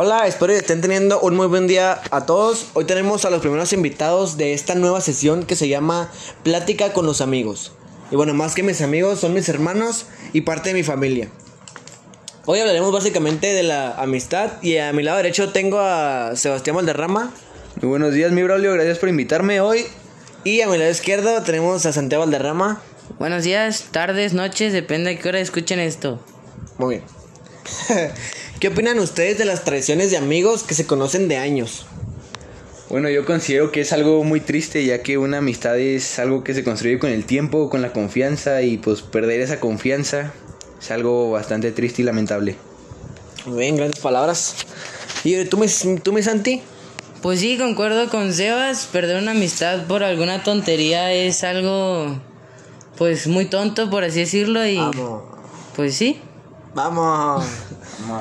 Hola, espero que estén teniendo un muy buen día a todos. Hoy tenemos a los primeros invitados de esta nueva sesión que se llama Plática con los amigos. Y bueno, más que mis amigos, son mis hermanos y parte de mi familia. Hoy hablaremos básicamente de la amistad y a mi lado derecho tengo a Sebastián Valderrama Muy buenos días, mi Braulio. Gracias por invitarme hoy. y a mi lado izquierdo tenemos a Santiago Valderrama. Buenos días, tardes, noches, depende de qué hora escuchen esto. Muy bien. ¿Qué opinan ustedes de las tradiciones de amigos que se conocen de años? Bueno, yo considero que es algo muy triste, ya que una amistad es algo que se construye con el tiempo, con la confianza, y pues perder esa confianza es algo bastante triste y lamentable. Muy bien, grandes palabras. ¿Y tú, mi, tú, mi Santi? Pues sí, concuerdo con Sebas, perder una amistad por alguna tontería es algo, pues muy tonto, por así decirlo, y Vamos. pues sí. Vamos.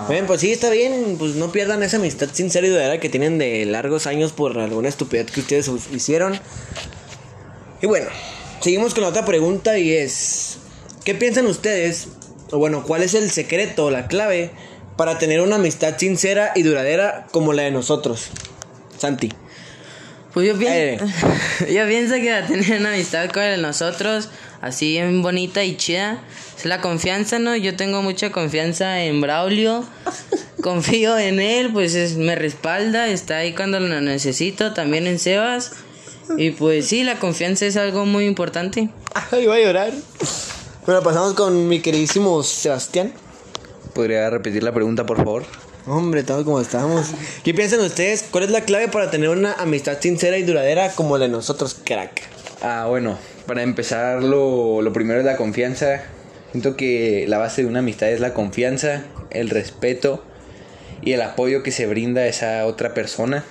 Bien, pues sí, está bien. Pues no pierdan esa amistad sincera y duradera que tienen de largos años por alguna estupidez que ustedes hicieron. Y bueno, seguimos con la otra pregunta y es: ¿Qué piensan ustedes? O bueno, ¿cuál es el secreto la clave para tener una amistad sincera y duradera como la de nosotros? Santi. Pues yo, pien- Eh. yo pienso que a tener una amistad con nosotros, así bien bonita y chida, es la confianza, ¿no? Yo tengo mucha confianza en Braulio, confío en él, pues es- me respalda, está ahí cuando lo necesito, también en Sebas. Y pues sí, la confianza es algo muy importante. Ay, voy a llorar. Bueno, pasamos con mi queridísimo Sebastián. ¿Podría repetir la pregunta, por favor? Hombre, estamos como estamos. ¿Qué piensan ustedes? ¿Cuál es la clave para tener una amistad sincera y duradera como la de nosotros, crack? Ah, bueno, para empezar, lo, lo primero es la confianza. Siento que la base de una amistad es la confianza, el respeto y el apoyo que se brinda a esa otra persona.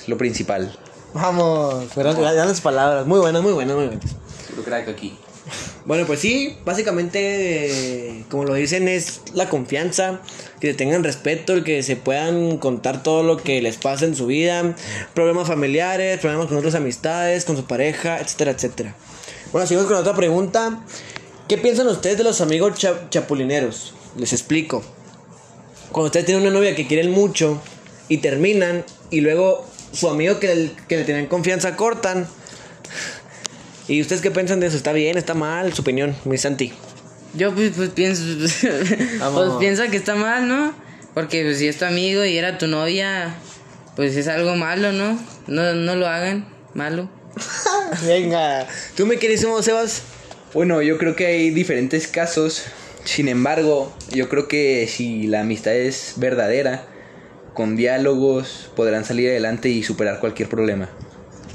Es lo principal. Vamos, grandes, palabras. Muy buenas, muy buenas, muy buenas. Lo crack aquí. Bueno, pues sí, básicamente, como lo dicen, es la confianza, que tengan respeto, el que se puedan contar todo lo que les pasa en su vida, problemas familiares, problemas con otras amistades, con su pareja, etcétera, etcétera. Bueno, seguimos con otra pregunta. ¿Qué piensan ustedes de los amigos cha- chapulineros? Les explico. Cuando ustedes tienen una novia que quieren mucho y terminan y luego su amigo que, que le tenían confianza cortan. ¿Y ustedes qué piensan de eso? ¿Está bien? ¿Está mal? Su opinión, mi Santi. Yo pues, pues pienso, pues Vamos. pienso que está mal, ¿no? Porque pues, si es tu amigo y era tu novia, pues es algo malo, ¿no? No, no lo hagan, malo. Venga. ¿Tú me querísimo, Sebas? Bueno, yo creo que hay diferentes casos. Sin embargo, yo creo que si la amistad es verdadera, con diálogos podrán salir adelante y superar cualquier problema.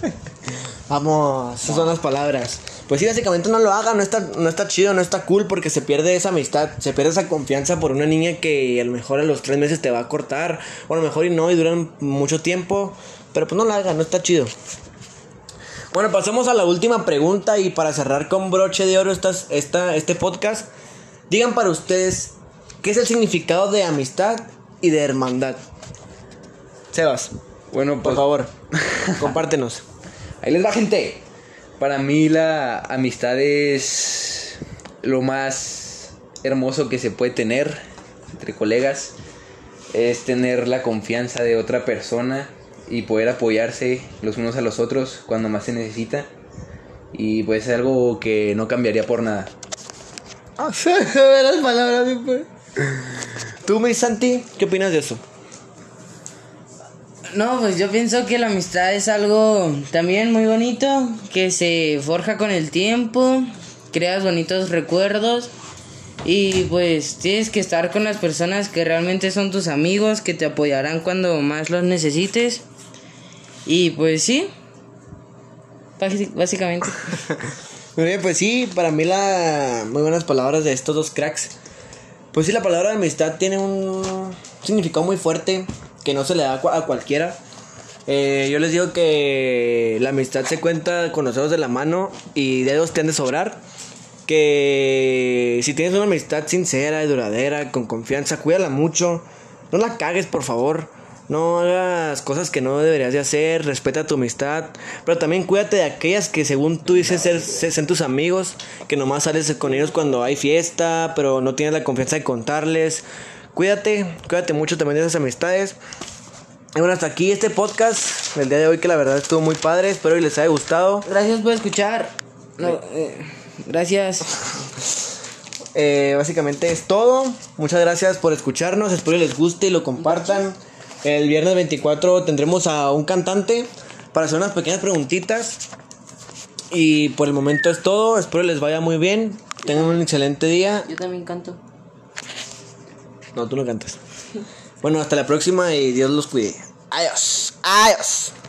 Vamos, esas son las palabras. Pues sí, básicamente no lo hagan, no está, no está chido, no está cool porque se pierde esa amistad, se pierde esa confianza por una niña que a lo mejor a los tres meses te va a cortar, o a lo mejor y no, y duran mucho tiempo, pero pues no lo hagan, no está chido. Bueno, pasamos a la última pregunta y para cerrar con broche de oro estas, esta, este podcast, digan para ustedes, ¿qué es el significado de amistad y de hermandad? Sebas, Bueno, por pues favor, compártenos. Ahí les va gente. Para mí la amistad es lo más hermoso que se puede tener entre colegas. Es tener la confianza de otra persona y poder apoyarse los unos a los otros cuando más se necesita. Y pues es algo que no cambiaría por nada. las palabras, ¿Tú, mi Santi, qué opinas de eso? No, pues yo pienso que la amistad es algo también muy bonito, que se forja con el tiempo, creas bonitos recuerdos y pues tienes que estar con las personas que realmente son tus amigos, que te apoyarán cuando más los necesites. Y pues sí, básicamente. Muy bien, pues sí, para mí la muy buenas palabras de estos dos cracks. Pues sí, la palabra amistad tiene un significado muy fuerte que no se le da a cua- a cualquiera. Eh, yo les digo que la amistad se cuenta con los dedos de la mano y dedos te han de sobrar. Que si tienes una amistad sincera y duradera, con confianza, cuídala mucho. No la cagues, por favor. No hagas cosas que no deberías de hacer, respeta tu amistad, pero también cuídate de aquellas que según tú dices ser- ser tus amigos, que nomás sales con ellos cuando hay fiesta, pero no tienes la confianza de contarles. Cuídate, cuídate mucho también de esas amistades. Y bueno, hasta aquí este podcast del día de hoy que la verdad estuvo muy padre. Espero que les haya gustado. Gracias por escuchar. No, eh, gracias. Eh, básicamente es todo. Muchas gracias por escucharnos. Espero que les guste y lo compartan. El viernes 24 tendremos a un cantante para hacer unas pequeñas preguntitas. Y por el momento es todo. Espero les vaya muy bien. Tengan un excelente día. Yo también canto. No, tú no cantas. Bueno, hasta la próxima y Dios los cuide. Adiós. Adiós.